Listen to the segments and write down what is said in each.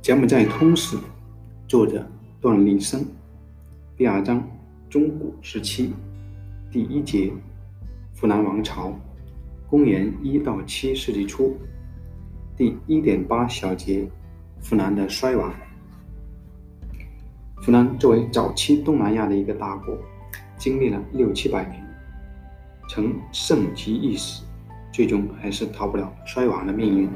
柬埔寨通史，作者段立生，第二章中古时期，第一节扶南王朝，公元一到七世纪初，第一点八小节扶南的衰亡。湖南作为早期东南亚的一个大国，经历了六七百年，曾盛极一时，最终还是逃不了衰亡的命运。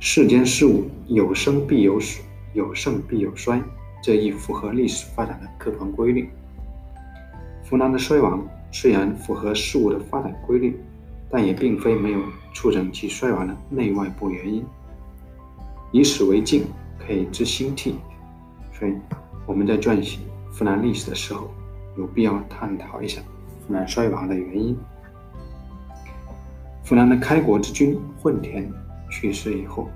世间事物有生必有死，有盛必有衰，这一符合历史发展的客观规律。湖南的衰亡虽然符合事物的发展规律，但也并非没有促成其衰亡的内外部原因。以史为镜，可以知兴替，所以我们在撰写湖南历史的时候，有必要探讨一下湖南衰亡的原因。湖南的开国之君混田。去世以后，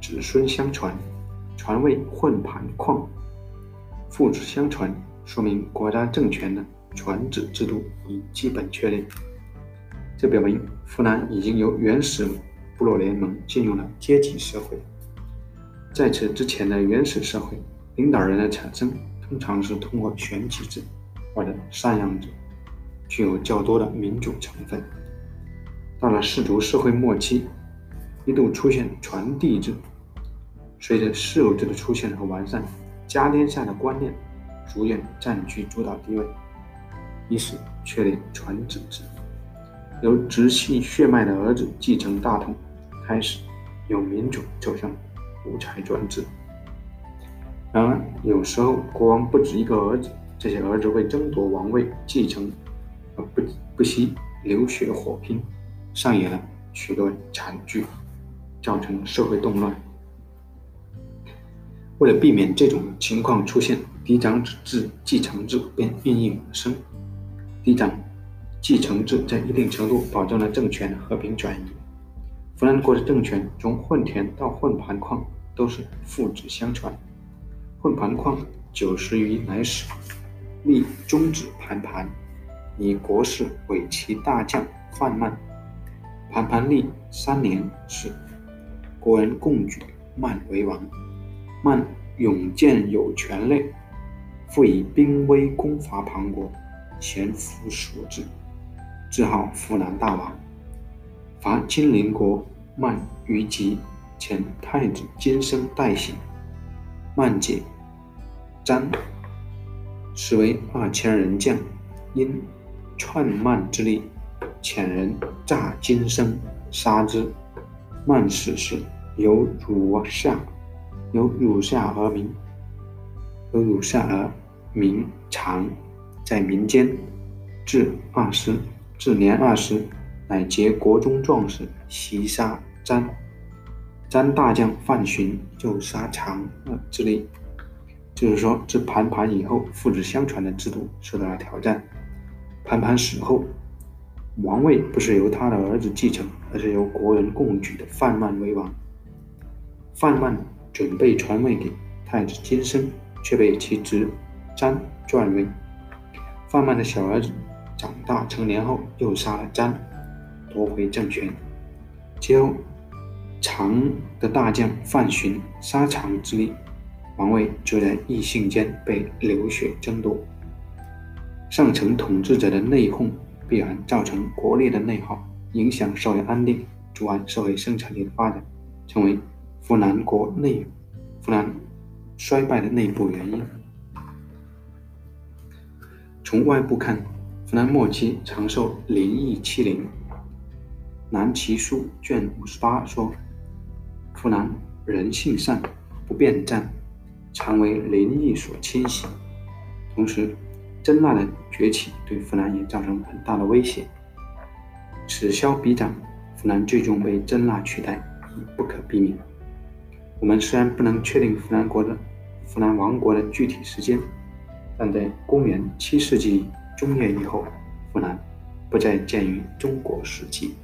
子孙相传，传位混盘矿，父子相传，说明国家政权的传子制度已基本确立。这表明湖南已经由原始部落联盟进入了阶级社会。在此之前的原始社会，领导人的产生通常是通过选举制或者禅让制，具有较多的民主成分。到了氏族社会末期。一度出现传递制，随着私有制的出现和完善，家天下的观念逐渐占据主导地位，于是确立传子制，由直系血脉的儿子继承大统，开始由民主走向独裁专制。然而，有时候国王不止一个儿子，这些儿子为争夺王位继承而不不惜流血火拼，上演了许多惨剧。造成社会动乱。为了避免这种情况出现，嫡长子制继承制便应运而生。嫡长继承制在一定程度保证了政权的和平转移。弗兰国的政权从混田到混盘矿都是父子相传。混盘矿九十余乃始，立中子盘盘，以国士委其大将范曼。盘盘历三年始。国人共举曼为王，曼勇健有权类，复以兵威攻伐庞国，前夫所至，自号湖南大王。伐金陵国，曼于吉，遣太子金生代行，曼解，詹，实为二千人将，因篡曼之力，遣人诈金生，杀之。曼死时，由汝下，由汝下而名，由汝下而名长，在民间，至二十，至年二十，乃结国中壮士，袭杀詹。詹大将范巡就杀长恶之力，就是说，自盘盘以后，父子相传的制度受到了挑战。盘盘死后。王位不是由他的儿子继承，而是由国人共举的范曼为王。范曼准备传位给太子金生，却被其侄詹篡位。范曼的小儿子长大成年后，又杀了詹，夺回政权。其后，常的大将范寻杀常之力，王位就在异姓间被流血争夺。上层统治者的内讧。必然造成国内的内耗，影响社会安定，阻碍社会生产力的发展，成为湖南国内湖南衰败的内部原因。从外部看，湖南末期常受灵异欺凌。《南齐书》卷五十八说：“湖南人性善，不便战，常为灵异所侵袭。”同时，真腊的崛起对湖南也造成很大的威胁。此消彼长，湖南最终被真腊取代，已不可避免。我们虽然不能确定扶南国的扶南王国的具体时间，但在公元七世纪中叶以后，湖南不再见于中国史记。